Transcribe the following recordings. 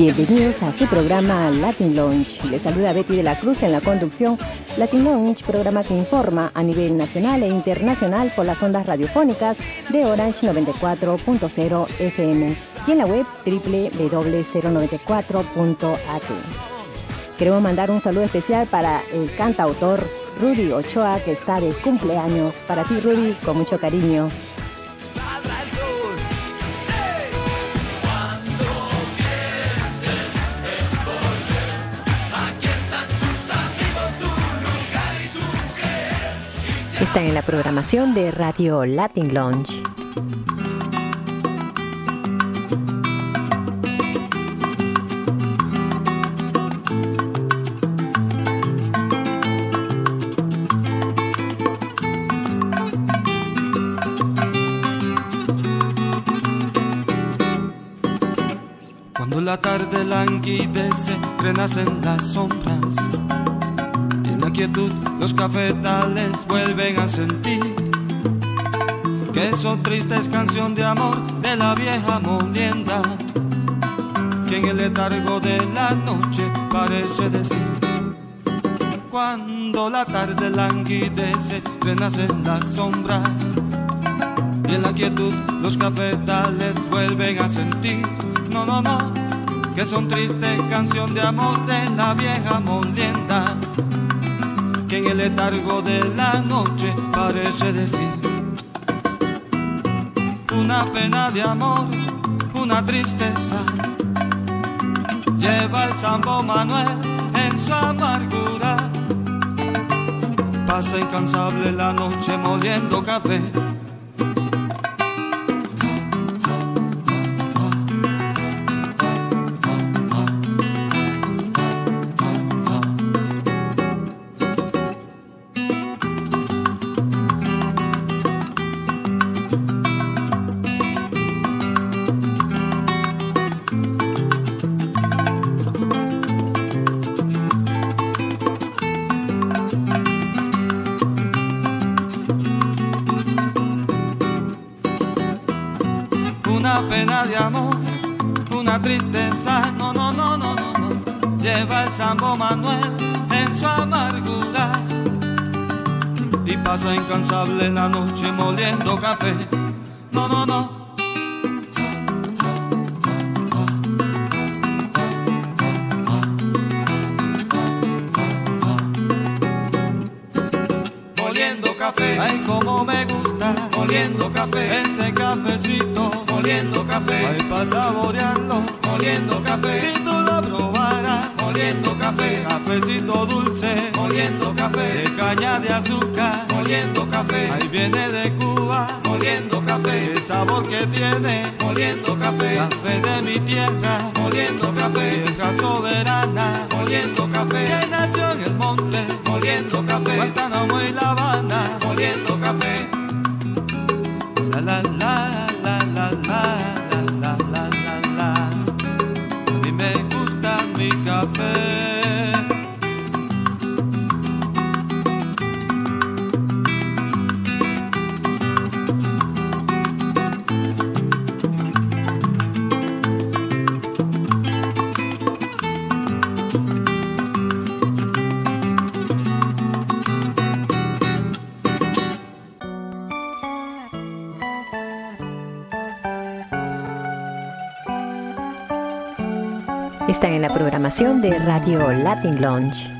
Bienvenidos a su programa Latin Launch. Les saluda Betty de la Cruz en la conducción. Latin Launch, programa que informa a nivel nacional e internacional por las ondas radiofónicas de Orange 94.0 FM y en la web www.094.at. Queremos mandar un saludo especial para el cantautor Rudy Ochoa que está de cumpleaños. Para ti Rudy, con mucho cariño. Están en la programación de Radio Latin Lounge. Cuando la tarde languidece, renacen las sombras los cafetales vuelven a sentir que son tristes canción de amor de la vieja molienda que en el letargo de la noche parece decir cuando la tarde languidece renacen las sombras y en la quietud los cafetales vuelven a sentir no no no que son tristes canción de amor de la vieja molienda que en el letargo de la noche parece decir una pena de amor, una tristeza. Lleva el Sambo Manuel en su amargura. Pasa incansable la noche moliendo café Sambo Manuel en su amargura. Y pasa incansable la noche moliendo café. No, no, no. Moliendo café, ay como me gusta, moliendo café, ese cafecito, moliendo café, ay para saborearlo, moliendo café, si tú lo probaras moliendo café, cafecito dulce, moliendo café, de caña de azúcar, moliendo café, ahí viene de Cuba, moliendo café, el sabor que tiene, moliendo café, café de mi tierra, moliendo café, vieja soberana, moliendo café, que nació en el monte, moliendo café, Guantánamo y La Habana, moliendo café, la la la la la la. En la programación de Radio Latin Lounge.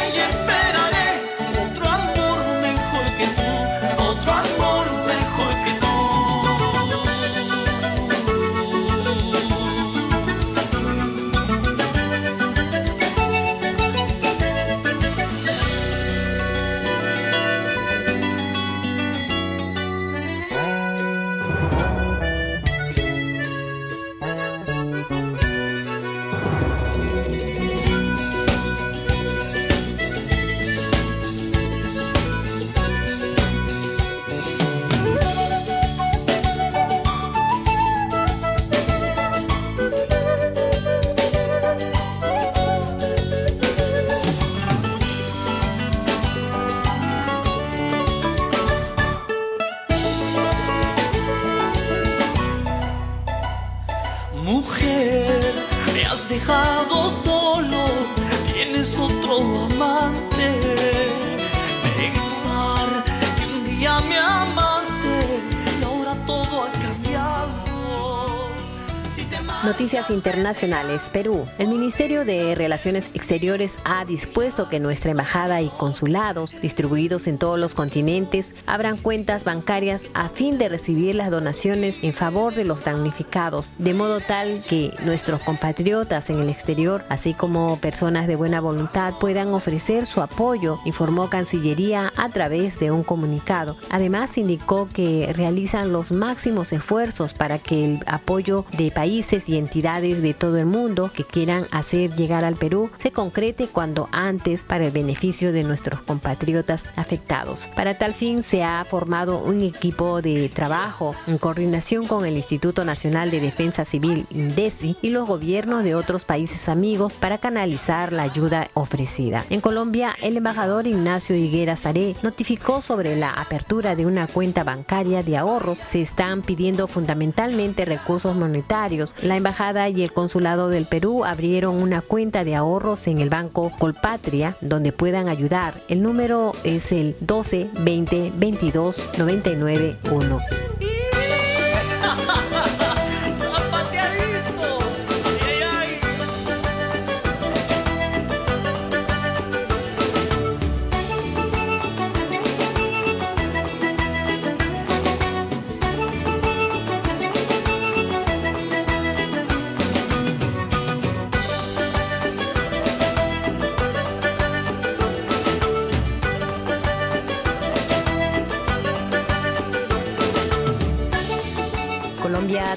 Noticias internacionales. Perú. El Ministerio de Relaciones Exteriores ha dispuesto que nuestra embajada y consulados, distribuidos en todos los continentes, abran cuentas bancarias a fin de recibir las donaciones en favor de los damnificados, de modo tal que nuestros compatriotas en el exterior, así como personas de buena voluntad, puedan ofrecer su apoyo, informó Cancillería a través de un comunicado. Además, indicó que realizan los máximos esfuerzos para que el apoyo de países y entidades de todo el mundo que quieran hacer llegar al Perú se concrete cuando antes para el beneficio de nuestros compatriotas afectados. Para tal fin se ha formado un equipo de trabajo en coordinación con el Instituto Nacional de Defensa Civil INDECI y los gobiernos de otros países amigos para canalizar la ayuda ofrecida. En Colombia, el embajador Ignacio Higuera Saré notificó sobre la apertura de una cuenta bancaria de ahorros. Se están pidiendo fundamentalmente recursos monetarios. La embajada y el consulado del Perú abrieron una cuenta de ahorros en el banco Colpatria donde puedan ayudar. El número es el 12 20 22 99 1.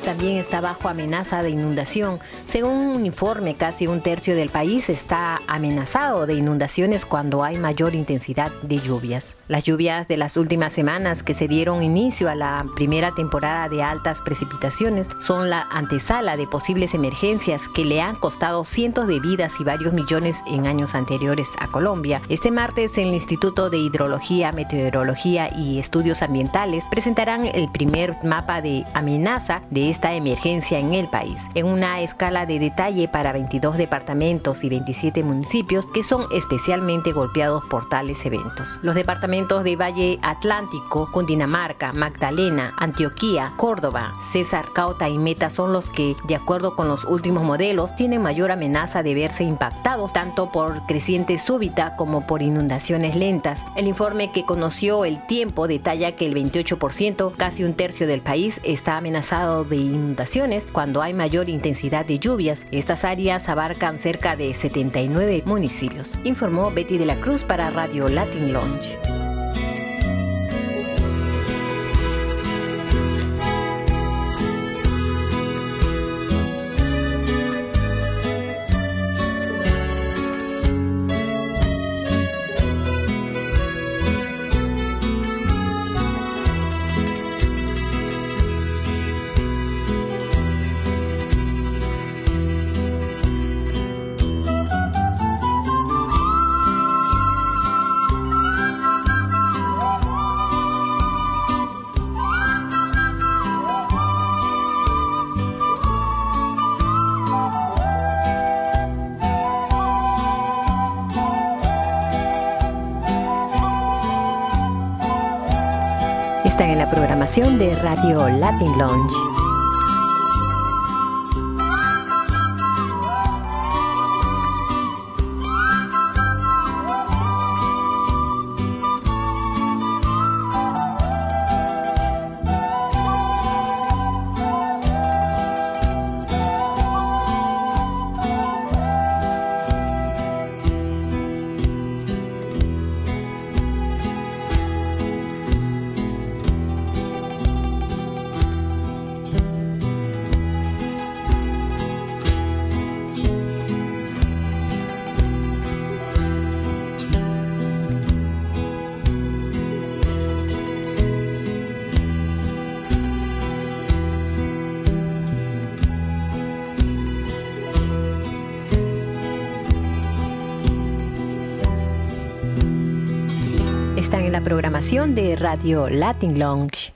También está bajo amenaza de inundación. Según un informe, casi un tercio del país está amenazado de inundaciones cuando hay mayor intensidad de lluvias. Las lluvias de las últimas semanas que se dieron inicio a la primera temporada de altas precipitaciones son la antesala de posibles emergencias que le han costado cientos de vidas y varios millones en años anteriores a Colombia. Este martes el Instituto de Hidrología, Meteorología y Estudios Ambientales presentarán el primer mapa de amenaza de esta emergencia en el país, en una escala de detalle para 22 departamentos y 27 municipios que son especialmente golpeados por tales eventos. Los departamentos de Valle Atlántico, Cundinamarca, Magdalena, Antioquía, Córdoba, César, Cauta y Meta son los que, de acuerdo con los últimos modelos, tienen mayor amenaza de verse impactados tanto por creciente súbita como por inundaciones lentas. El informe que conoció el tiempo detalla que el 28%, casi un tercio del país, está amenazado de inundaciones cuando hay mayor intensidad de lluvias. Estas áreas abarcan cerca de 79 municipios, informó Betty de la Cruz para Radio Latin Launch. Programación de Radio Latin Lounge. De Radio Latin Lounge.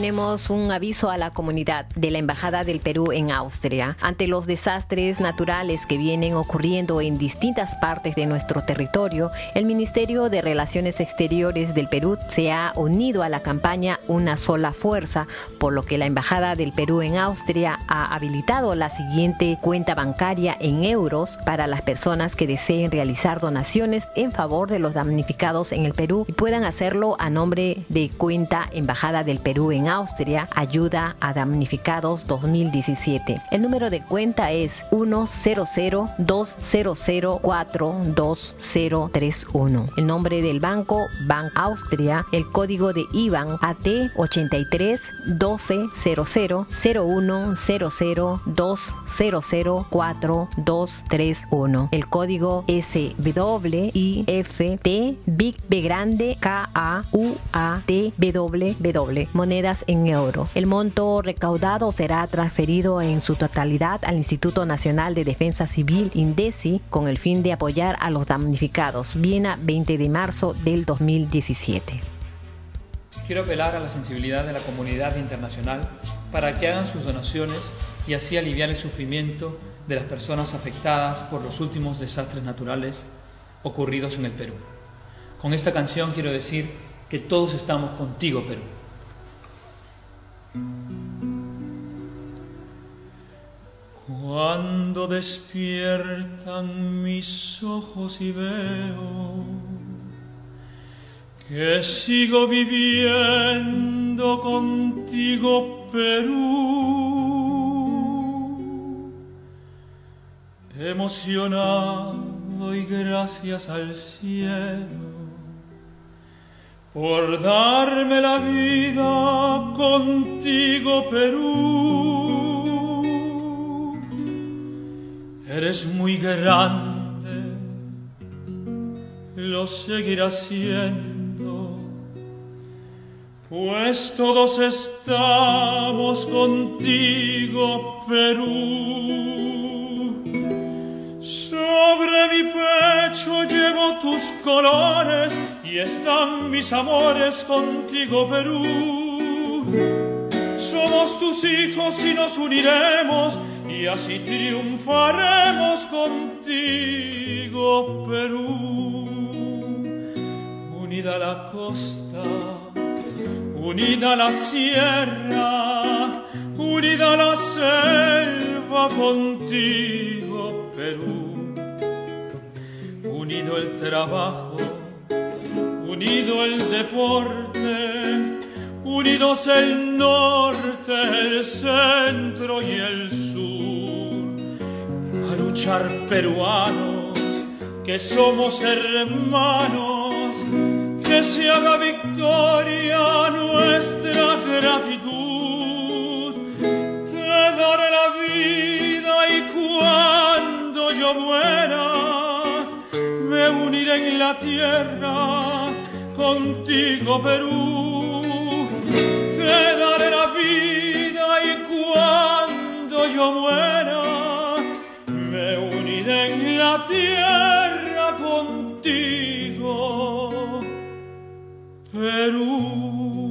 Tenemos un aviso a la comunidad de la Embajada del Perú en Austria ante los desastres naturales que vienen ocurriendo en distintas partes de nuestro territorio. El Ministerio de Relaciones Exteriores del Perú se ha unido a la campaña Una sola fuerza, por lo que la Embajada del Perú en Austria ha habilitado la siguiente cuenta bancaria en euros para las personas que deseen realizar donaciones en favor de los damnificados en el Perú y puedan hacerlo a nombre de cuenta Embajada del Perú en Austria, Ayuda a Damnificados 2017. El número de cuenta es 100-200-42031. El nombre del banco, Bank Austria. El código de IBAN AT 83 1200 0100 200 4231. El código SWIFT Big B grande K A U A T W monedas en euro. El monto recaudado será transferido en su totalidad al Instituto Nacional de Defensa Civil INDECI con el fin de apoyar a los damnificados. Viena 20 de marzo del 2017. Quiero apelar a la sensibilidad de la comunidad internacional para que hagan sus donaciones y así aliviar el sufrimiento de las personas afectadas por los últimos desastres naturales ocurridos en el Perú. Con esta canción quiero decir que todos estamos contigo, Perú. Cuando despiertan mis ojos y veo que sigo viviendo contigo, Perú, emocionado y gracias al cielo por darme la vida contigo, Perú. Eres muy grande, lo seguirás siendo, pues todos estamos contigo, Perú. Sobre mi pecho llevo tus colores y están mis amores contigo, Perú. Somos tus hijos y nos uniremos y así triunfaremos contigo, Perú. Unida la costa, unida la sierra, unida la selva contigo, Perú. Unido el trabajo unido el deporte, unidos el norte, el centro y el sur, peruanos, que somos hermanos, que se haga victoria nuestra gratitud, te daré la vida y cuando yo muera, me uniré en la tierra contigo Perú, te daré la vida y cuando yo muera, la tierra contigo, Perú.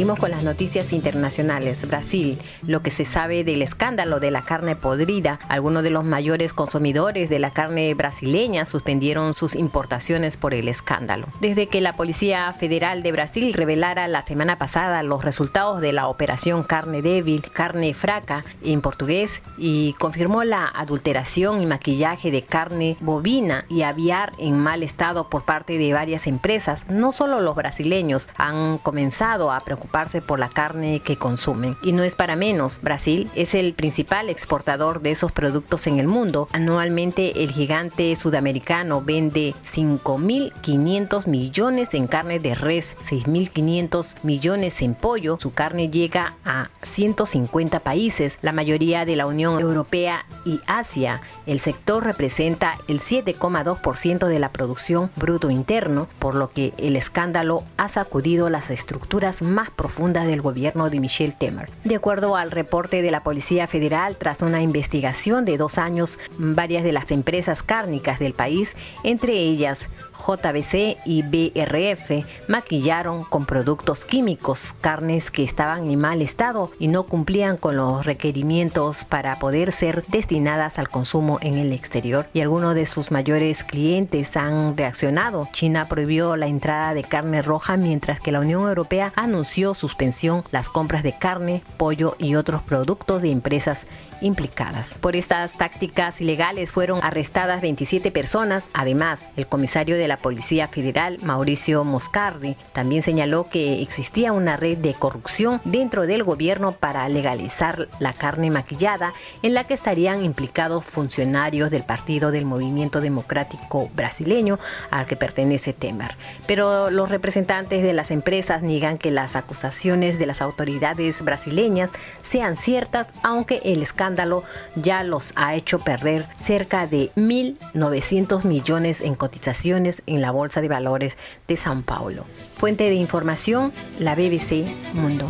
Seguimos con las noticias internacionales. Brasil, lo que se sabe del escándalo de la carne podrida. Algunos de los mayores consumidores de la carne brasileña suspendieron sus importaciones por el escándalo. Desde que la Policía Federal de Brasil revelara la semana pasada los resultados de la operación carne débil, carne fraca en portugués y confirmó la adulteración y maquillaje de carne bovina y aviar en mal estado por parte de varias empresas, no solo los brasileños han comenzado a preocuparse por la carne que consumen. Y no es para menos, Brasil es el principal exportador de esos productos en el mundo. Anualmente el gigante sudamericano vende 5.500 millones en carne de res, 6.500 millones en pollo. Su carne llega a 150 países, la mayoría de la Unión Europea y Asia. El sector representa el 7,2% de la producción bruto interno, por lo que el escándalo ha sacudido las estructuras más profundas del gobierno de Michel Temer. De acuerdo al reporte de la Policía Federal, tras una investigación de dos años, varias de las empresas cárnicas del país, entre ellas JBC y BRF, maquillaron con productos químicos carnes que estaban en mal estado y no cumplían con los requerimientos para poder ser destinadas al consumo en el exterior. Y algunos de sus mayores clientes han reaccionado. China prohibió la entrada de carne roja mientras que la Unión Europea anunció suspensión las compras de carne, pollo y otros productos de empresas implicadas. Por estas tácticas ilegales fueron arrestadas 27 personas. Además, el comisario de la Policía Federal, Mauricio Moscardi, también señaló que existía una red de corrupción dentro del gobierno para legalizar la carne maquillada en la que estarían implicados funcionarios del Partido del Movimiento Democrático Brasileño al que pertenece Temer. Pero los representantes de las empresas niegan que las acusaciones de las autoridades brasileñas sean ciertas, aunque el escándalo ya los ha hecho perder cerca de 1.900 millones en cotizaciones en la Bolsa de Valores de Sao Paulo. Fuente de información, la BBC Mundo.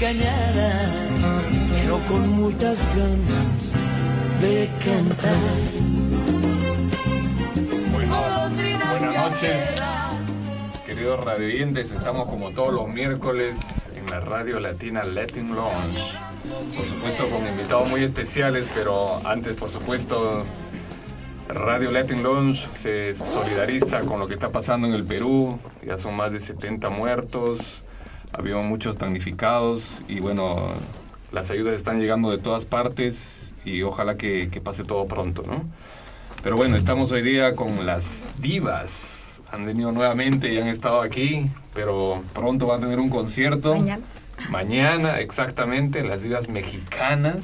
Cañadas, pero con muchas ganas de cantar. buenas noches, queridos radioyentes, estamos como todos los miércoles en la radio latina Latin Lounge. Por supuesto con invitados muy especiales, pero antes por supuesto Radio Latin Lounge se solidariza con lo que está pasando en el Perú. Ya son más de 70 muertos, había muchos damnificados y bueno, las ayudas están llegando de todas partes y ojalá que, pase todo pronto, ¿no? Pero bueno, estamos hoy día con las divas. Han venido nuevamente y han estado aquí, pero pronto van a tener un concierto. Mañana. Mañana, exactamente, las divas mexicanas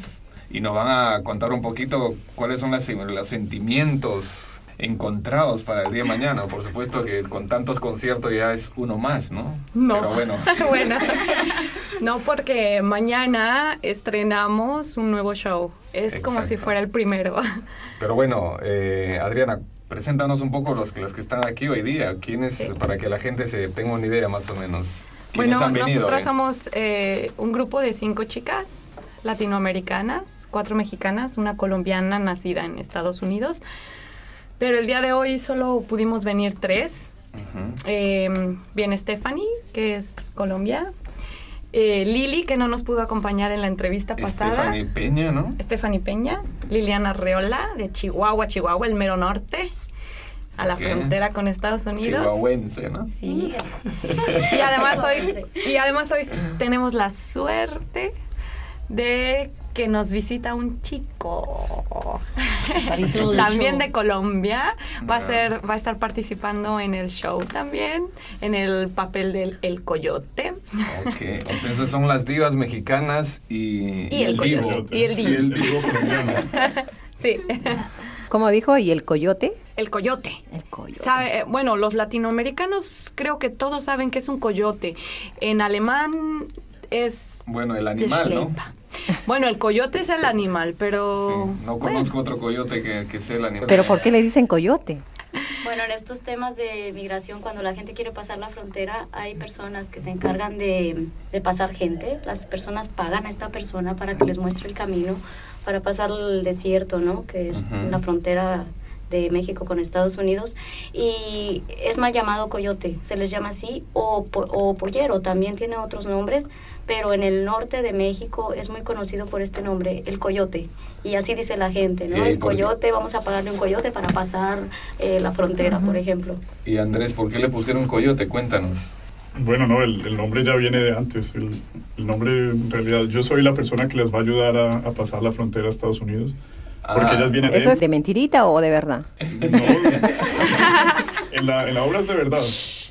y nos van a contar un poquito cuáles son los sentimientos encontrados para el día de mañana. Por supuesto que con tantos conciertos ya es uno más, ¿no? No. Pero bueno. bueno. No, porque mañana estrenamos un nuevo show. Es como si fuera el primero. Pero bueno, eh, Adriana, preséntanos un poco los, los que están aquí hoy día. ¿Quiénes, para que la gente se tenga una idea más o menos? Bueno, nosotros somos eh, un grupo de cinco chicas latinoamericanas, cuatro mexicanas, una colombiana nacida en Estados Unidos. Pero el día de hoy solo pudimos venir tres. Em, viene Stephanie, que es Colombia. Eh, Lili, que no nos pudo acompañar en la entrevista pasada. Stephanie Peña, ¿no? Stephanie Peña. Liliana Reola, de Chihuahua, Chihuahua, el mero norte a la frontera con Estados Unidos. Chihuahuense, ¿no? Sí. y además hoy y además hoy tenemos la suerte de que nos visita un chico también de Colombia va a ser va a estar participando en el show también en el papel del el coyote ok entonces son las divas mexicanas y, y, el, vivo y el vivo sí ¿Cómo dijo? ¿Y el coyote? El coyote. El coyote. ¿Sabe? Eh, bueno, los latinoamericanos creo que todos saben que es un coyote. En alemán es... Bueno, el animal, ¿no? Bueno, el coyote es el animal, pero... no conozco otro coyote que, que sea el animal. ¿Pero por qué le dicen coyote? Bueno, en estos temas de migración, cuando la gente quiere pasar la frontera, hay personas que se encargan de, de, pasar gente. Las personas pagan a esta persona para que les muestre el camino para pasar el desierto, ¿no? Que es la frontera de México con Estados Unidos y es mal llamado coyote, se les llama así, o, o pollero, también tiene otros nombres, pero en el norte de México es muy conocido por este nombre, el coyote. Y así dice la gente, ¿no? El coyote, vamos a pagarle un coyote para pasar eh, la frontera, por ejemplo. Y Andrés, ¿por qué le pusieron coyote? Cuéntanos. Bueno, no, el, nombre ya viene de antes. El, nombre, en realidad, yo soy la persona que les va a ayudar a, a pasar la frontera a Estados Unidos. Porque ah. ellas vienen ¿Eso es de mentirita o de verdad? No, en, la, en la obra es de verdad.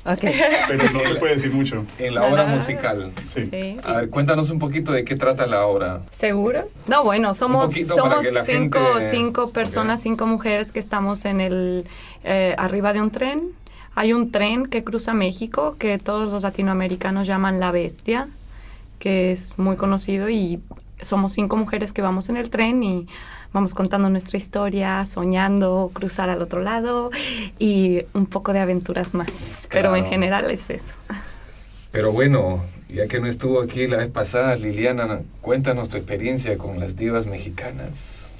Okay. Pero no se puede decir mucho. En la obra musical. Sí. A ver, cuéntanos un poquito de qué trata la obra. ¿Seguros? No, bueno, somos, somos cinco, cinco personas, cinco mujeres que estamos en el eh, arriba de un tren. Hay un tren que cruza México que todos los latinoamericanos llaman La Bestia, que es muy conocido y somos cinco mujeres que vamos en el tren y vamos contando nuestra historia, soñando cruzar al otro lado y un poco de aventuras más. Pero en general es eso. Pero bueno, ya que no estuvo aquí la vez pasada, Liliana, cuéntanos tu experiencia con las divas mexicanas.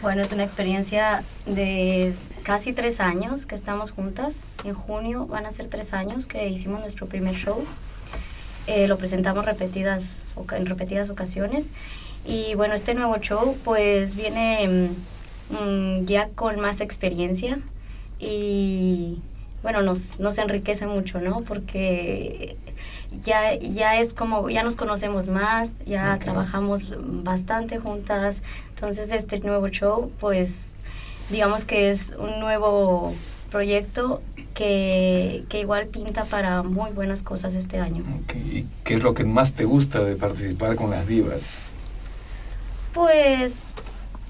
Bueno, es una experiencia de casi tres años que estamos juntas. En junio van a ser tres años que hicimos nuestro primer show. Eh, lo presentamos repetidas, en repetidas ocasiones y bueno, este nuevo show pues viene mm, ya con más experiencia y bueno, nos, nos enriquece mucho, ¿no? Porque ya, ya es como, ya nos conocemos más, ya trabajamos bastante juntas, entonces este nuevo show pues digamos que es un nuevo proyecto que, que, igual pinta para muy buenas cosas este año. ¿Y qué es lo que más te gusta de participar con las divas? Pues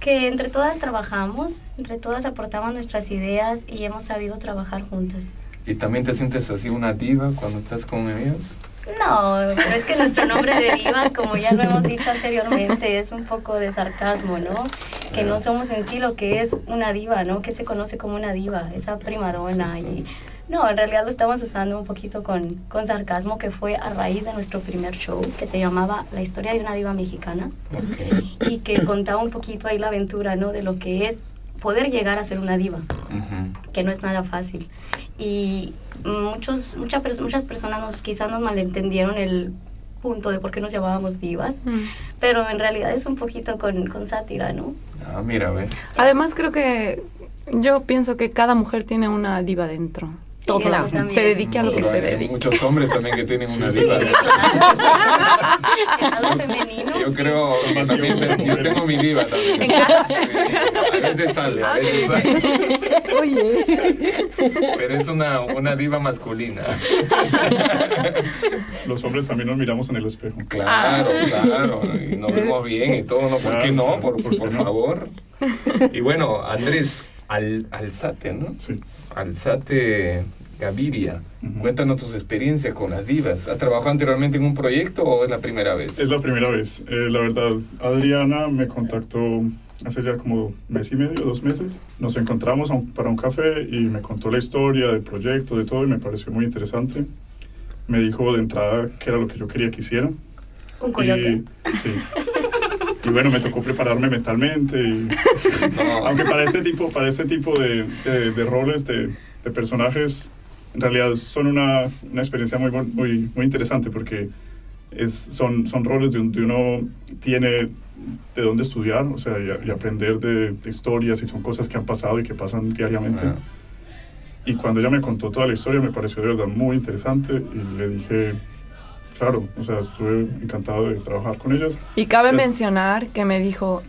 que entre todas trabajamos, entre todas aportamos nuestras ideas y hemos sabido trabajar juntas. ¿Y también te sientes así una diva cuando estás con ellas? No, pero es que nuestro nombre de divas, como ya lo hemos dicho anteriormente, es un poco de sarcasmo, ¿no? Que no somos en sí lo que es una diva, ¿no? Que se conoce como una diva, esa primadona y no, en realidad lo estamos usando un poquito con, con, sarcasmo, que fue a raíz de nuestro primer show, que se llamaba La historia de una diva mexicana, y que contaba un poquito ahí la aventura, ¿no? De lo que es poder llegar a ser una diva, que no es nada fácil. Y muchos, muchas, muchas personas nos, quizás nos malentendieron el punto de por qué nos llamábamos divas, pero en realidad es un poquito con, con sátira, ¿no? Ah, mira, ve. Además creo que yo pienso que cada mujer tiene una diva dentro todo se dedique a lo que se dedique. Muchos hombres también que tienen una diva. Yo creo también, yo tengo mi diva también. A veces sale, a veces sale. Oye. Pero es una, una diva masculina. Los hombres también nos miramos en el espejo. Claro, claro. Y nos vemos bien y todo, ¿no? ¿Por qué no? Por, por, por favor. Y bueno, Andrés, al, alzate, ¿no? Sí. Alzate Gaviria. Cuéntanos tus experiencias con las divas. ¿Has trabajado anteriormente en un proyecto o es la primera vez? Es la primera vez. Eh, la verdad, Adriana me contactó hace ya como mes y medio, dos meses. Nos encontramos para un café y me contó la historia del proyecto, de todo, y me pareció muy interesante. Me dijo de entrada que era lo que yo quería que hiciera. ¿Un coyote? sí. y bueno, me tocó prepararme mentalmente. Y, Aunque para este tipo, para este tipo de, de, roles, de, de, personajes, en realidad son una, una experiencia muy, muy, muy interesante porque es, son, son roles donde uno tiene de dónde estudiar, o sea, y, aprender de, historias y son cosas que han pasado y que pasan diariamente. Y cuando ella me contó toda la historia me pareció de verdad muy interesante y le dije, claro, o sea, estuve encantado de trabajar con ellas. Y cabe mencionar que me dijo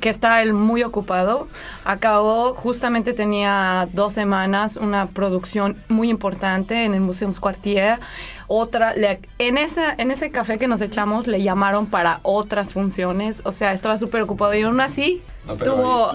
que está él muy ocupado. Acabó, justamente tenía dos semanas una producción muy importante en el Museo Quartier otra, en, esa, en ese café que nos echamos le llamaron para otras funciones, o sea, estaba súper ocupado y aún así tuvo,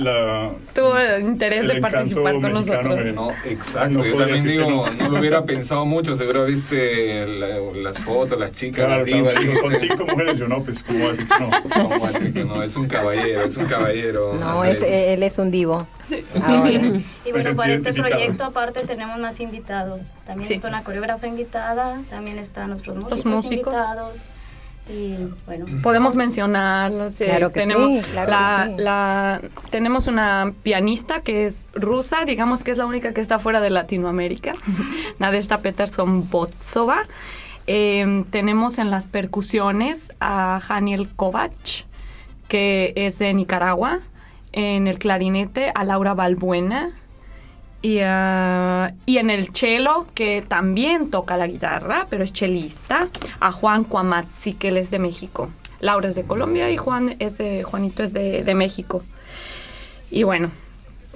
tuvo interés de participar con nosotros. No, exacto, yo también digo, no. lo hubiera pensado mucho, seguro viste las fotos, las chicas claro, arriba. son cinco mujeres, yo no, pues cómo decir que no. ¿Cómo decir que no? Es un caballero, es un caballero. No, es, él es un divo. Y bueno, para este proyecto aparte tenemos más invitados. También está una coreógrafa invitada, también están nuestros músicos, músicos. invitados. Y bueno, podemos mencionarlos. claro que tenemos, la, la, tenemos una pianista que es rusa, digamos que es la única que está fuera de Latinoamérica, Nadesta Peterson Botsova. Em, tenemos en las percusiones a Janiel Kovac, que es de Nicaragua en el clarinete a Laura Balbuena y, ah, y, en el cello, que también toca la guitarra, pero es chelista, a Juan Cuamazzi, que él es de México. Laura es de Colombia y Juan es de, Juanito es de, de México. Y bueno,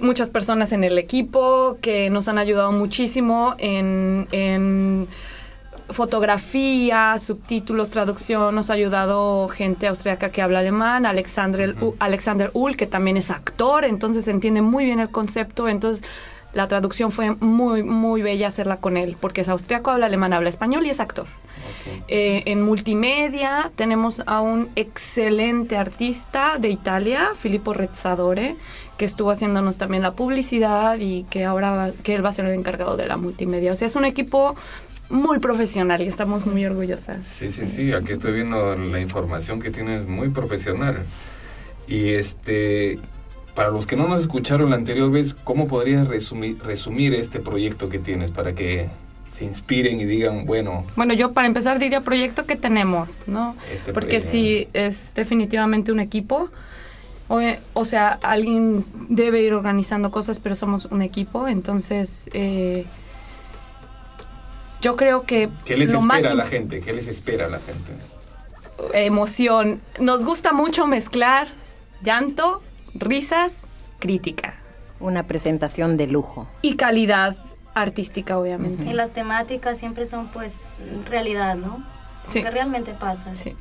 muchas personas en el equipo que nos han ayudado muchísimo en, en fotografía, subtítulos, traducción, nos ha ayudado gente austriaca que habla alemán, Alexander, Alexander Ull, que también es actor, entonces entiende muy bien el concepto, entonces la traducción fue muy, muy bella hacerla con él, porque es austriaco, habla alemán, habla español y es actor. Eh, en multimedia tenemos a un excelente artista de Italia, Filippo Rezzadore, que estuvo haciéndonos también la publicidad y que ahora que él va a ser el encargado de la multimedia. O sea, es un equipo muy profesional y estamos muy orgullosas. Sí, sí, sí, aquí estoy viendo la información que tienes muy profesional. Y este, para los que no nos escucharon la anterior vez, ¿cómo podrías resumir, resumir este proyecto que tienes para que se inspiren y digan, bueno... Bueno, yo para empezar diría proyecto que tenemos, ¿no? Este Porque sí, es definitivamente un equipo. O, o, sea, alguien debe ir organizando cosas, pero somos un equipo, entonces... Eh, yo creo que... ¿Qué les espera a la gente? ¿Qué les espera a la gente? Emoción. Nos gusta mucho mezclar llanto, risas, crítica. Una presentación de lujo. Y calidad artística, obviamente. Y las temáticas siempre son, pues, realidad, ¿no? Sí. Que realmente pasa. Sí.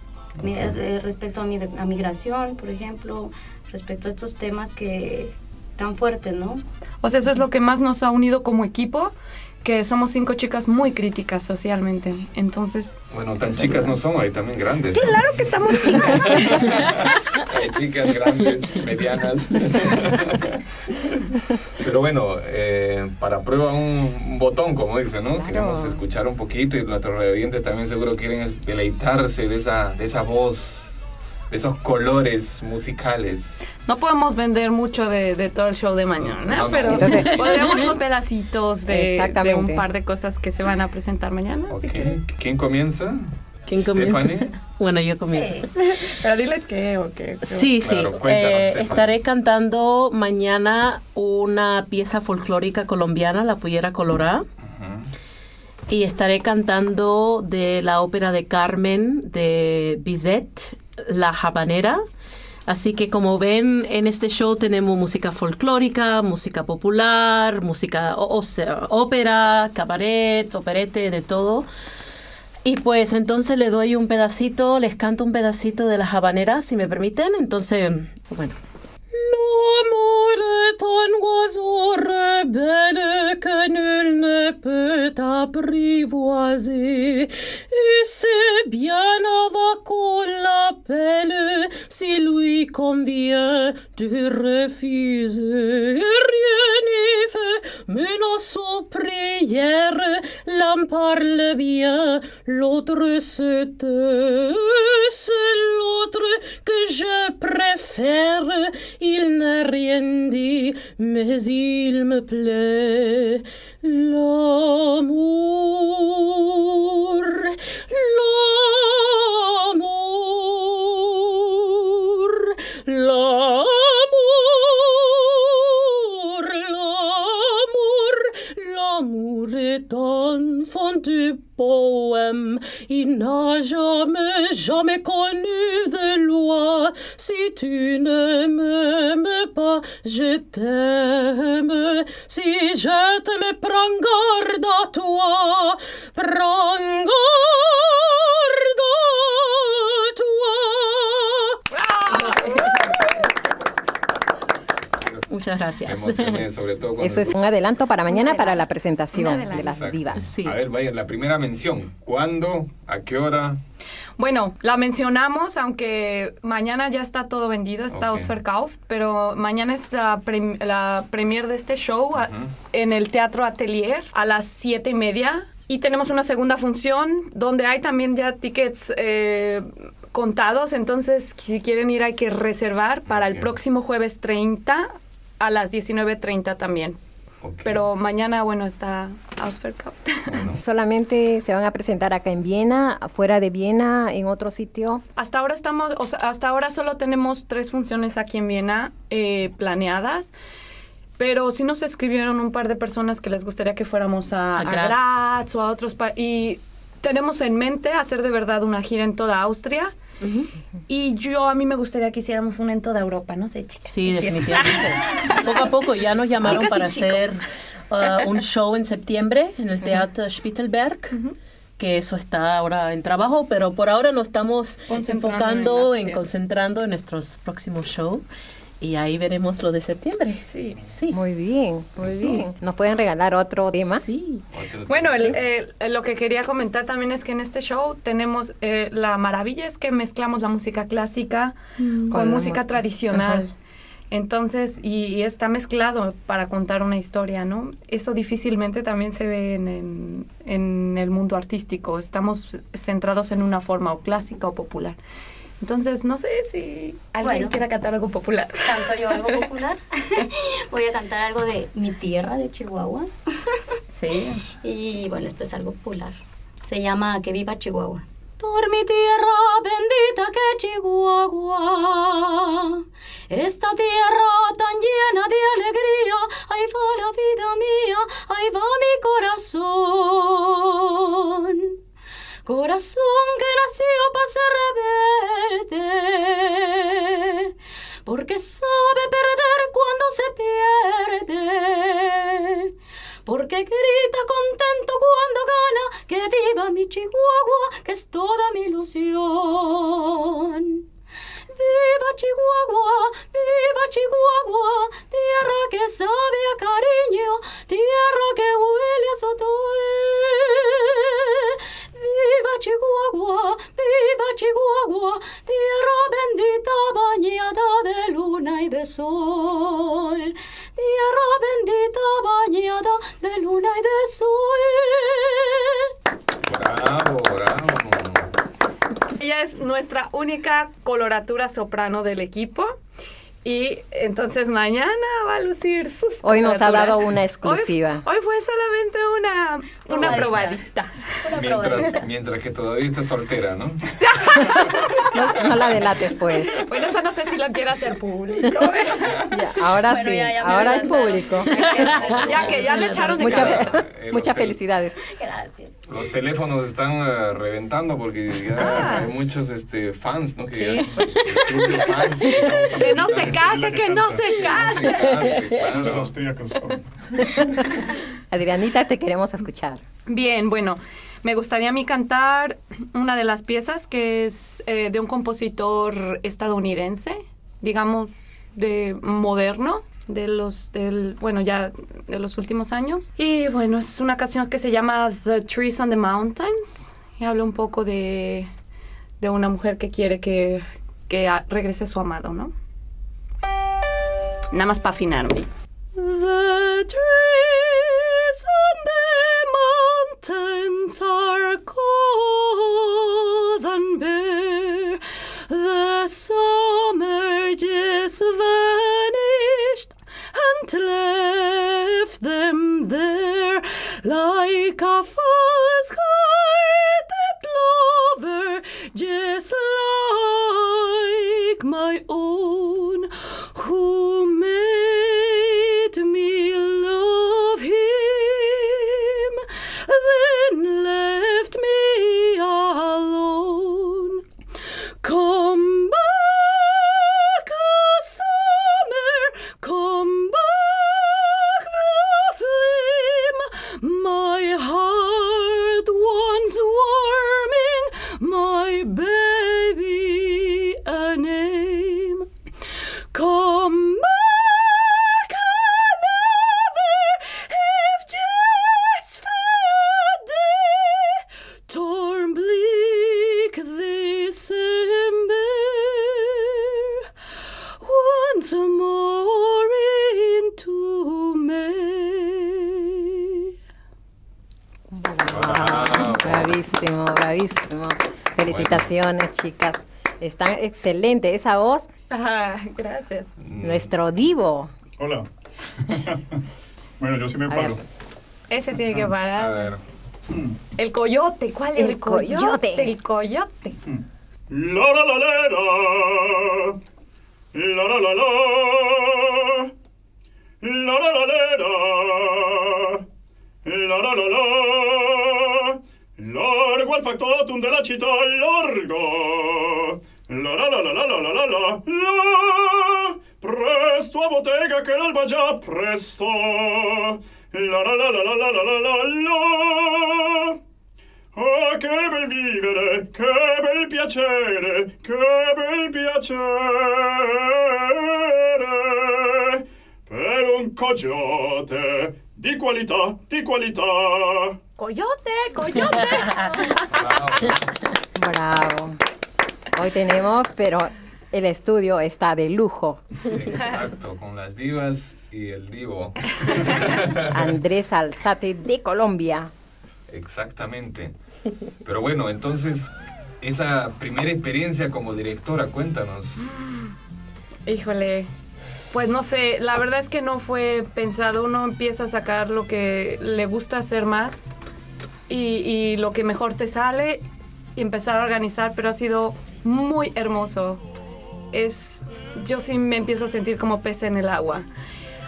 Eh, respecto a, mi, a migración, por ejemplo, respecto a estos temas que tan fuertes, ¿no? O sea, eso es lo que más nos ha unido como equipo que somos cinco chicas muy críticas socialmente. Entonces. Bueno, tan chicas no somos, hay también grandes. Claro que estamos chicas. hay chicas grandes, medianas. Pero bueno, eh, para prueba un botón, como dice, ¿no? Queremos escuchar un poquito y nuestros revientes también seguro quieren deleitarse de esa, de esa voz esos colores musicales. No podemos vender mucho de, todo el show de mañana, pero podríamos los pedacitos de, un par de cosas que se van a presentar mañana. ¿Quién comienza? ¿Quién comienza? bueno, yo comienzo. Pero diles qué o qué. Sí, sí. Eh, estaré cantando mañana una pieza folclórica colombiana, La Pollera Colorada. Y estaré cantando de la ópera de Carmen de Bizet la habanera. Así que como ven, en este show tenemos música folclórica, música popular, música ópera, cabaret, operete, de todo. Y pues entonces le doy un pedacito, les canto un pedacito de la habanera, si me permiten. Entonces, bueno. L'amour est un oiseau rebelle que nul ne peut apprivoiser. Et c'est bien avant qu'on l'appelle, si lui convient de refuser. Rien n'y fait menace aux prières, l'un parle bien, l'autre se tait. C'est l'autre que je préfère, il n'a rien dit, mais il me plaît. L'amour, l'amour, l'amour, l'amour, l'amour est enfant du poème. Il n'a jamais, jamais connu de loi. Si tu ne m'aimes pas, je t'aime. Si je t'aime, prends garde à toi. Prends garde Muchas gracias. sobre todo Eso es un adelanto para mañana para la presentación de las divas. Sí. A ver, vaya, la primera mención. ¿Cuándo? ¿A qué hora? Bueno, la mencionamos, aunque mañana ya está todo vendido, está okay. Ausverkauft, pero mañana es la, pre la premier de este show uh -huh. en el Teatro Atelier a las siete y media. Y tenemos una segunda función donde hay también ya tickets eh, contados, entonces si quieren ir hay que reservar para okay. el próximo jueves 30 a las 19.30 también. Okay. Pero mañana, bueno, está Ausverkauft. Bueno. ¿Solamente se van a presentar acá en Viena, fuera de Viena, en otro sitio? Hasta ahora estamos, o sea, hasta ahora solo tenemos tres funciones aquí en Viena eh, planeadas. Pero sí nos escribieron un par de personas que les gustaría que fuéramos a, a Graz, a Graz o a otros países. Y tenemos en mente hacer de verdad una gira en toda Austria. Uh -huh. Y yo, a mí me gustaría que hiciéramos una en toda Europa, no sé, chicas. Sí, definitivamente. poco a poco ya nos llamaron chicas para hacer uh, un show en septiembre en el Teatro uh -huh. Spittelberg. Uh -huh. que eso está ahora en trabajo, pero por ahora nos estamos enfocando en, en concentrando en nuestros próximos shows y ahí veremos lo de septiembre. Sí, sí. Muy bien, muy sí. bien. ¿Nos pueden regalar otro tema? Sí. Bueno, el, el, lo que quería comentar también es que en este show tenemos eh, la maravilla es que mezclamos la música clásica mm. con, música tradicional. Ajá. Entonces, y, y, está mezclado para contar una historia, ¿no? Eso difícilmente también se ve en, en, en el mundo artístico. Estamos centrados en una forma o clásica o popular. Entonces, no sé si alguien bueno, quiera cantar algo popular. ¿Canto yo algo popular? Voy a cantar algo de mi tierra, de Chihuahua. sí. Y bueno, esto es algo popular. Se llama Que viva Chihuahua. Por mi tierra bendita que Chihuahua, esta tierra tan llena de alegría, ahí va la vida mía, ahí va mi corazón. Corazón que nació para ser rebelde, porque sabe perder cuando se pierde, porque grita contento cuando gana, que viva mi Chihuahua, que es toda mi ilusión. Viva Chihuahua, viva Chihuahua, tierra que sabe a cariño, única coloratura soprano del equipo. Y entonces mañana va a lucir sus Hoy nos ha dado una exclusiva. Hoy, hoy fue solamente una, una probadita. Una mientras, probadita. mientras que todavía está soltera, ¿no? no, no la delates, pues. Bueno, eso no sé si lo quiere hacer público. ¿eh? Ya, ahora bueno, sí, ya, ya ahora es público. ya que ya le echaron de Mucha, cabeza. Eh, Muchas felicidades. Gracias. Los teléfonos están uh, reventando porque ya ah. hay muchos este, fans, ¿no? Que, sí. ya, fans, que no se case, que no se case. Son. Adrianita, te queremos escuchar. Bien, bueno, me gustaría a mí cantar una de las piezas que es eh, de un compositor estadounidense, digamos, de moderno, de los, del, bueno, ya de los últimos años. Y bueno, es una canción que se llama The Trees on the Mountains y habla un poco de, de una mujer que quiere que, que regrese su amado, ¿no? Nada más para afinarme. The trees on the mountains are cold and bare. The summer just left them there like a Están excelentes. Esa voz, Ah, gracias. nuestro divo. Hola. bueno, yo sí me A paro. Ese tiene que A parar. ver. El coyote, ¿cuál es El el coyote? coyote. El coyote. La la la la la. La la la la. La la la la la. La la la la. Largo al factotum de la città largo. La la la la la la la la la. La. Presto a bottega che l'alba già presto. La la la la la la la la la la. Ah, che bel vivere, che bel piacere, che bel piacere per un coyote di qualità, di qualità. Coyote, coyote. Bravo. Hoy tenemos, pero el estudio está de lujo. Exacto, con las divas y el divo. Andrés Alzate de Colombia. Exactamente. Pero bueno, entonces, esa primera experiencia como directora, cuéntanos. Híjole, pues no sé, la verdad es que no fue pensado, uno empieza a sacar lo que le gusta hacer más y, y lo que mejor te sale y empezar a organizar, pero ha sido muy hermoso. Es, yo sí me empiezo a sentir como pez en el agua.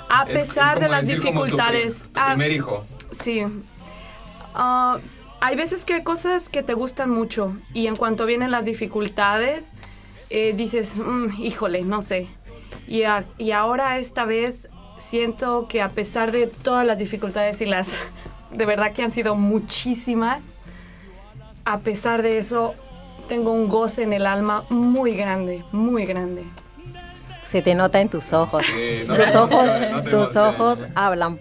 A Es- es pesar de las decir como tu dificultades. ah, primer hijo. Sí. Ah, hay veces que hay cosas que te gustan mucho y en cuanto vienen las dificultades, eh, dices, "Mm, híjole, no sé. Y, a- y ahora esta vez siento que a pesar de todas las dificultades y las, de verdad que han sido muchísimas, a pesar de eso, tengo un goce en el alma muy grande, muy grande. Se te nota en tus ojos. Sí, no tus ojos, no tus emociones. ojos hablan.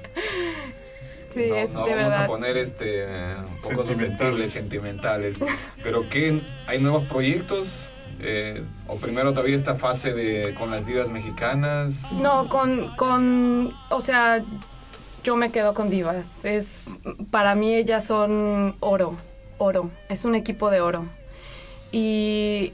Sí, no, es no de vamos verdad. a poner este eh, un poco Sentimentales. susceptibles, sentimentales. Pero ¿qué? ¿Hay nuevos proyectos? Eh, ¿O primero todavía esta fase de con las divas mexicanas? No, con, con, o sea, yo me quedo con divas. Es, para mí ellas son oro, oro. Es un equipo de oro. Y,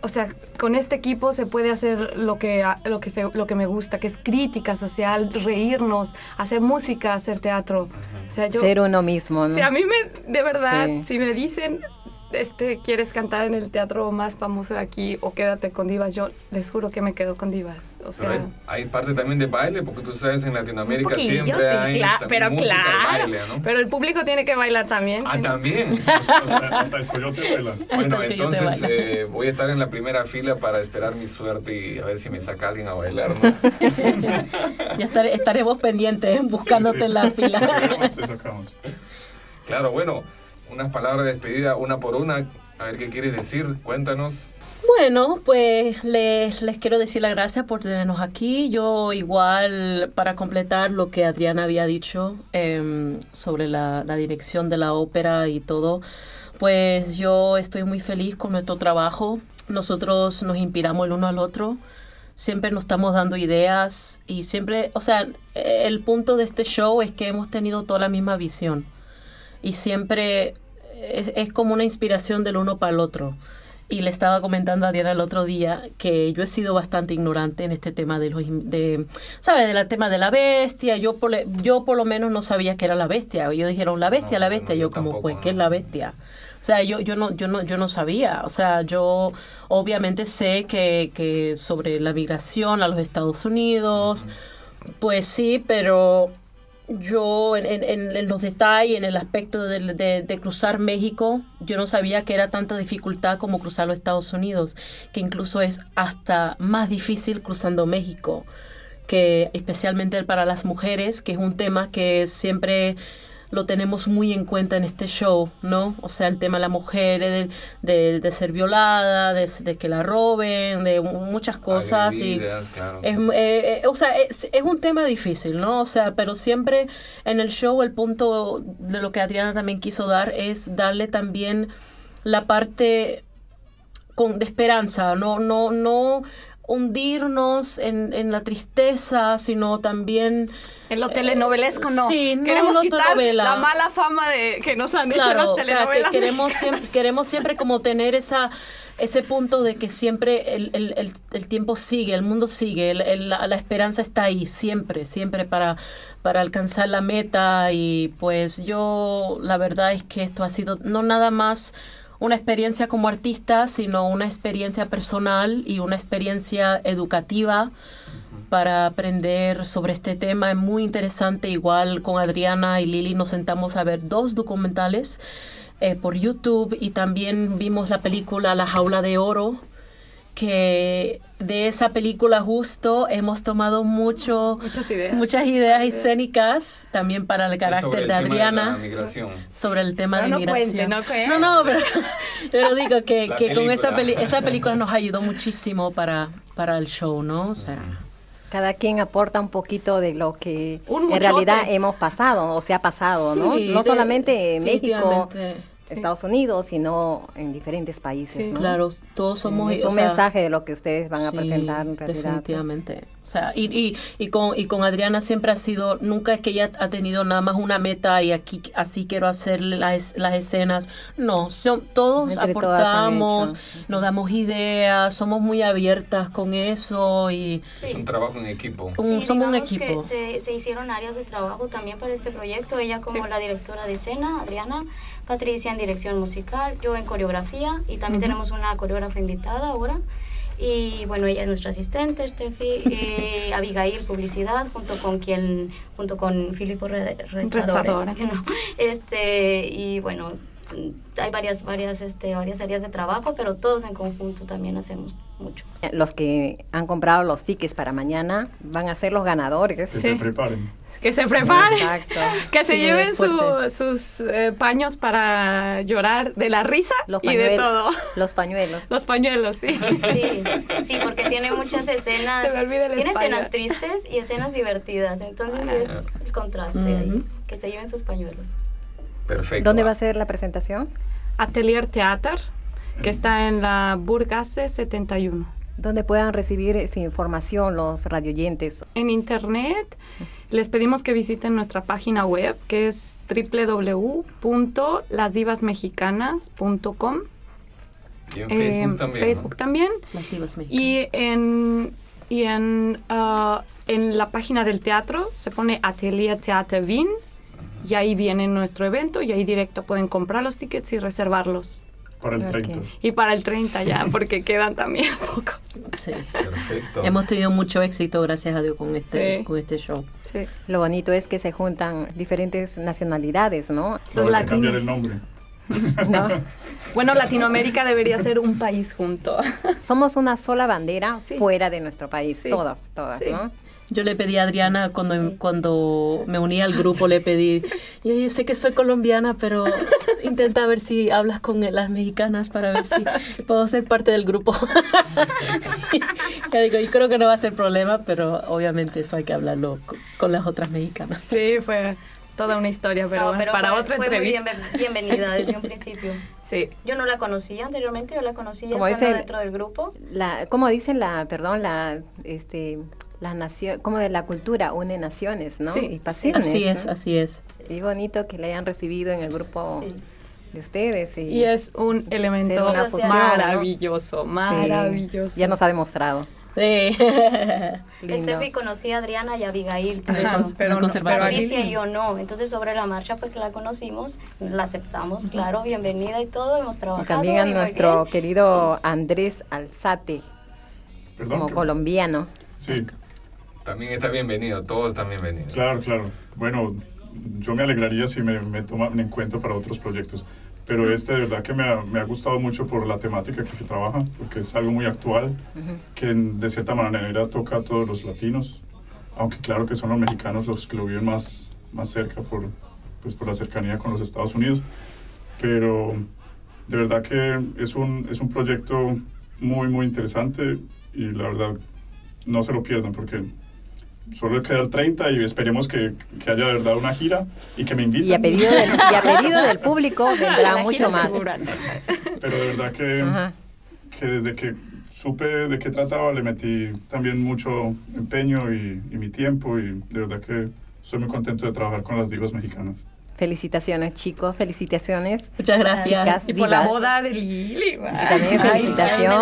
o sea, con este equipo se puede hacer lo que, lo que, se- lo que me gusta, que es crítica social, reírnos, hacer música, hacer teatro. O sea, yo, Ser uno mismo, ¿no? si a mí me, de verdad, Sí. si me dicen, este, ¿quieres cantar en el teatro más famoso de aquí o quédate con divas? Yo les juro que me quedo con divas. O sea, hay, hay parte también de baile, porque tú sabes, en Latinoamérica siempre sí, hay cla- pero claro. baile, ¿no? Pero el público tiene que bailar también. Ah, ¿sí? también. Hasta, hasta el coyote baila. Bueno, entonces eh, voy a estar en la primera fila para esperar mi suerte y a ver si me saca alguien a bailar, ¿no? Ya estaré- estaremos pendientes buscándote Sí, sí. en la fila. Sacamos, te sacamos. Claro, bueno, unas palabras de despedida, una por una. A ver qué quieres decir, cuéntanos. Bueno, pues les, les quiero decir las gracias por tenernos aquí. Yo igual, para completar lo que Adriana había dicho em, sobre la, la dirección de la ópera y todo, pues yo estoy muy feliz con nuestro trabajo. Nosotros nos inspiramos el uno al otro. Siempre nos estamos dando ideas y siempre, o sea, el punto de este show es que hemos tenido toda la misma visión y siempre es, es como una inspiración del uno para el otro. y le estaba comentando a Diana el otro día que yo he sido bastante ignorante en este tema de los de ¿sabes? del tema de la bestia. Yo por, yo por lo menos no sabía que era la bestia. Ellos dijeron la bestia, la bestia. yo, como pues qué es la bestia. O sea, yo, yo no, yo no, yo no sabía. O sea, yo obviamente sé que, que sobre la migración a los Estados Unidos, pues sí, pero yo en, en, los detalles, en el aspecto de, de, cruzar México, yo no sabía que era tanta dificultad como cruzar los Estados Unidos, que incluso es hasta más difícil cruzando México, que especialmente para las mujeres, que es un tema que siempre lo tenemos muy en cuenta en este show, ¿no? O sea, el tema de la mujer, de, de, ser violada, de, que la roben, de muchas cosas. y es, eh, eh, o sea, es, es, un tema difícil, ¿no? O sea, pero siempre en el show el punto de lo que Adriana también quiso dar es darle también la parte con, de esperanza, no, no, no hundirnos en, en la tristeza, sino también... En lo telenovelesco, no. Sí, queremos no quitar la mala fama de que nos han hecho las telenovelas. O sea, que queremos, siempre, queremos siempre como tener esa ese punto de que siempre el, el, el, tiempo sigue, el mundo sigue, la, la, esperanza está ahí, siempre, siempre para, para alcanzar la meta. Y pues yo, la verdad es que esto ha sido no nada más una experiencia como artista, sino una experiencia personal y una experiencia educativa para aprender sobre este tema. Es muy interesante. Igual con Adriana y Lili nos sentamos a ver dos documentales eh, por YouTube y también vimos la película La Jaula de Oro que de esa película justo hemos tomado mucho, muchas ideas, muchas ideas escénicas también para el carácter de Adriana. sobre el tema de migración. no, no, pero, pero digo que, que con esa, peli esa película nos ayudó muchísimo para, para el show, ¿no? O sea... Cada quien aporta un poquito de lo que en realidad hemos pasado o se ha pasado, ¿no? No solamente en México, Estados Unidos, sino en diferentes países. Claro, todos somos... Es un mensaje de lo que ustedes van a presentar en realidad. Definitivamente. O sea, y, y, y, con, y con Adriana siempre ha sido, nunca es que ella ha tenido nada más una meta y aquí así quiero hacer las, las escenas. No, son, todos aportamos, nos damos ideas, somos muy abiertas con eso y... Es un trabajo en equipo. somos un equipo. se, se hicieron áreas de trabajo también para este proyecto. Ella como la directora de escena, Adriana, Patricia en dirección musical, yo en coreografía y también tenemos una coreógrafa invitada ahora. Y bueno, ella es nuestra asistente, Steffi, eh, Abigail, publicidad, junto con quien, junto con Filippo Rezzadore. este, y bueno, hay varias, varias, este, varias áreas de trabajo, pero todos en conjunto también hacemos mucho. Los que han comprado los tickets para mañana van a ser los ganadores. Que se preparen que se preparen, que se lleven sus eh, paños para llorar de la risa y de todo. Los pañuelos. Los pañuelos, sí. Sí, sí porque tiene muchas escenas. tiene escenas tristes y escenas divertidas, entonces es el contraste ahí, que se lleven sus pañuelos. Perfecto. ¿Dónde va a ser la presentación? Atelier Theater, que está en la Burgase 71 donde puedan recibir esa información los radioyentes? En internet les pedimos que visiten nuestra página web que es www.lasdivasmexicanas.com. Y en Facebook eh, también. Facebook también. Las Divas Y en, y en, uh, en la página del teatro se pone Atelier Theater Wien y ahí viene nuestro evento y ahí directo pueden comprar los tickets y reservarlos. Para el 30. Y para el 30 ya, porque quedan también pocos. Sí. Perfecto. Hemos tenido mucho éxito, gracias a Dios, con este, con este show. Sí. Lo bonito es que se juntan diferentes nacionalidades, ¿no? Los latinos. cambiar el nombre. ¿No? Bueno, Latinoamérica debería ser un país junto. Somos una sola bandera fuera de nuestro país, todas, todas, ¿no? Yo le pedí a Adriana cuando, cuando me uní al grupo, le pedí, yo, yo sé que soy colombiana, pero intenta ver si hablas con las mexicanas para ver si puedo ser parte del grupo. digo, yo creo que no va a ser problema, pero obviamente eso hay que hablarlo con, las otras mexicanas. Sí, fue toda una historia, pero, para otra entrevista. Muy bienvenida desde un principio. Sí. Yo no la conocía anteriormente, yo la conocí ya estando dentro del grupo. La, ¿Cómo dicen la, perdón, la, este, la nación, como de la cultura une naciones, ¿no? Sí, y pasiones, así es, así es. Y bonito que le hayan recibido en el grupo de ustedes. Y, es un elemento maravilloso, maravilloso. ya nos ha demostrado. Sí. Steffi conocí a Adriana y a Abigail, pero, Patricia y yo no. Entonces sobre la marcha fue que la conocimos, la aceptamos, claro, bienvenida y todo, hemos trabajado. también a nuestro querido Andrés Alzate, como colombiano. Sí. También está bienvenido, todos están bienvenidos. Claro, claro. Bueno, yo me alegraría si me, me toman en cuenta para otros proyectos pero este de verdad que me ha, me ha, gustado mucho por la temática que se trabaja, porque es algo muy actual, que de cierta manera toca a todos los latinos, aunque claro que son los mexicanos los que lo viven más, más cerca por, pues por la cercanía con los Estados Unidos, pero de verdad que es un, es un proyecto muy, muy interesante y la verdad no se lo pierdan porque solo queda el 30 y esperemos que, que, haya de verdad una gira y que me inviten. Y a pedido del, y a pedido del público vendrá mucho más. Pero de verdad que, que desde que supe de qué trataba le metí también mucho empeño y, y mi tiempo y de verdad que estoy muy contento de trabajar con las divas mexicanas. Felicitaciones, chicos, felicitaciones. Muchas gracias. y por la boda de Lili. también felicitaciones.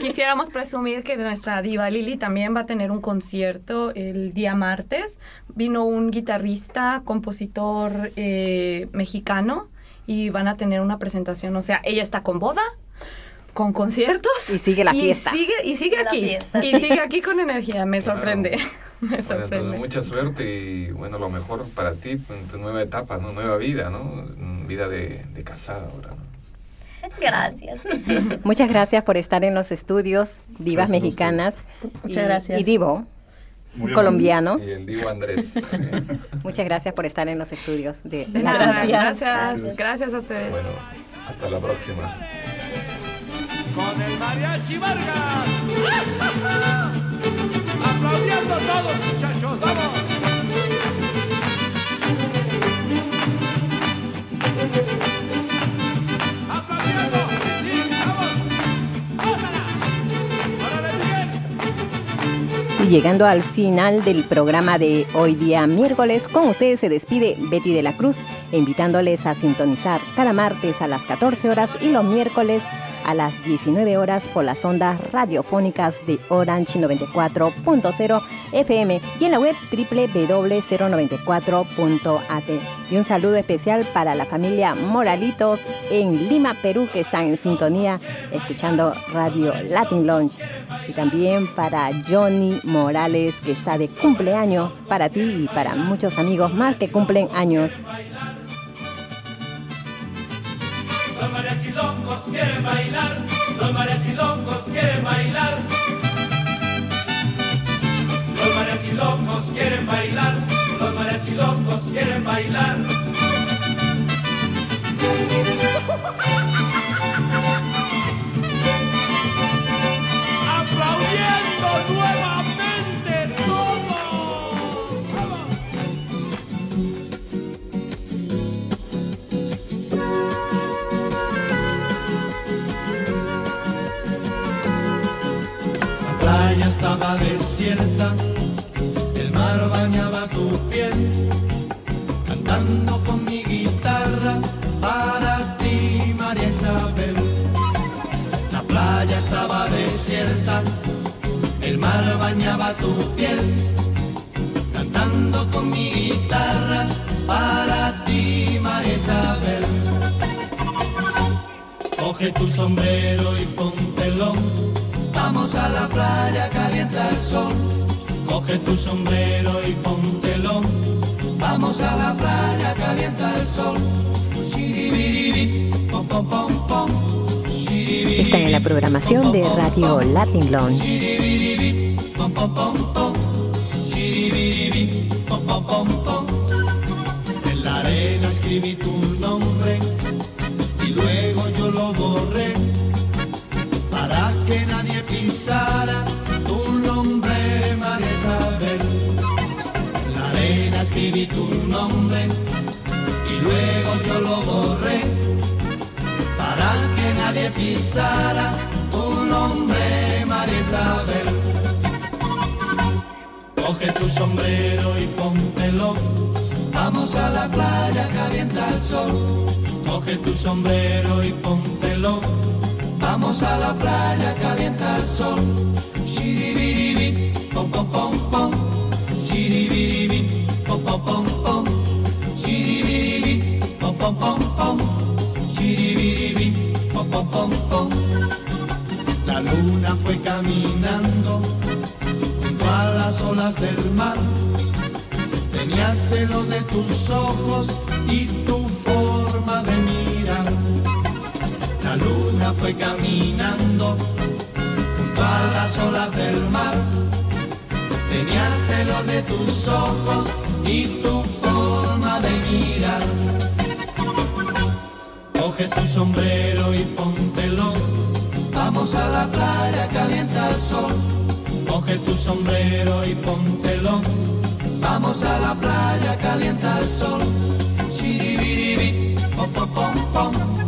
quisiéramos presumir que nuestra diva Lili también va a tener un concierto el día martes. Vino un guitarrista, compositor eh, mexicano y van a tener una presentación. O sea, ella está con boda, con conciertos. Y sigue la fiesta. Sigue, y sigue aquí. Y sigue aquí con energía, me sorprende. Me entonces, mucha suerte y bueno, lo mejor para ti en tu nueva etapa, ¿no? Nueva vida, ¿no? Vida de, de casada ahora, Gracias. Muchas gracias por estar en los estudios Divas Mexicanas. Muchas gracias. Y Divo, colombiano. Y el Divo Andrés. Muchas gracias por estar en los estudios de, gracias. gracias. Gracias a ustedes. Bueno, hasta la próxima. Con el Mariachi Vargas. Y llegando al final del programa de hoy día miércoles, con ustedes se despide Betty de la Cruz, invitándoles a sintonizar cada martes a las 14 horas y los miércoles las 19 horas por las ondas radiofónicas de Orange 94.0 FM y en la web www.094.at. Y un saludo especial para la familia Moralitos en Lima, Perú, que están en sintonía escuchando Radio Latin Lounge. Y también para Johnny Morales, que está de cumpleaños para ti y para muchos amigos más que cumplen años. Los mariachilongos quieren bailar, los mariachilongos quieren bailar. Los mariachilongos quieren bailar, los mariachilongos quieren bailar. Aplaudiendo nuevamente estaba desierta, el mar bañaba tu piel, cantando con mi guitarra para ti, María Isabel. La playa estaba desierta, el mar bañaba tu piel, cantando con mi guitarra para ti, María Isabel. Coge tu sombrero y póntelo playa, calienta el sol. Coge tu sombrero y póntelo. Vamos a la playa, calienta el sol. Está en la programación de Radio Latin Lounge. En la arena escribí tu nombre y luego yo lo borré que nadie pisara tu nombre, María Isabel. la arena escribí tu nombre y luego yo lo borré para que nadie pisara tu nombre, María Isabel. Coge tu sombrero y póntelo, Vamos a la playa, calienta el sol. Coge tu sombrero y póntelo. Vamos a la playa, calienta el sol. Shiribiribi, pom pom pom pom. Shiribiribi, pom pom pom pom. Shiribiribi, pom pom pom pom. Shiribiribi, pom pom pom pom. La luna fue caminando junto a las olas del mar. Tenía celo de tus ojos y tu forma de mirar. La luna fue caminando junto a las olas del mar. Tenía celo de tus ojos y tu forma de mirar. Coge tu sombrero y póntelo. Vamos a la playa, calienta el sol. Coge tu sombrero y póntelo. Vamos a la playa, calienta el sol. Shiribiribi, pom pom pom pom.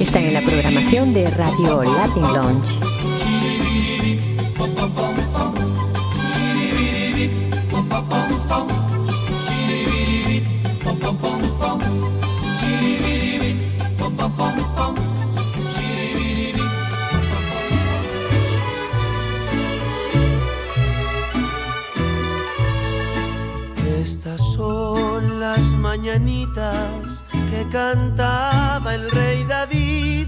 Están en la programación de Radio Latin Lounge. Estas son las mañanitas que cantaba el rey David.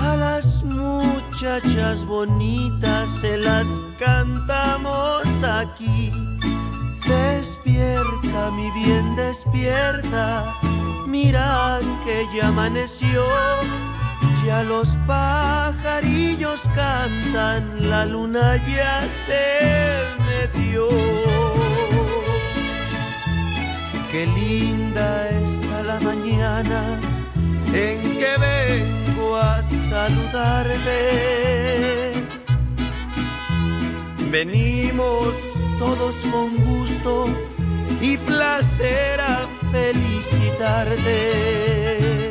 A las muchachas bonitas se las cantamos aquí. Despierta, mi bien, despierta. Mira que ya amaneció. Ya los pajarillos cantan, la luna ya se metió. Qué linda está la mañana en que vengo a saludarte. Venimos todos con gusto y placer a felicitarte.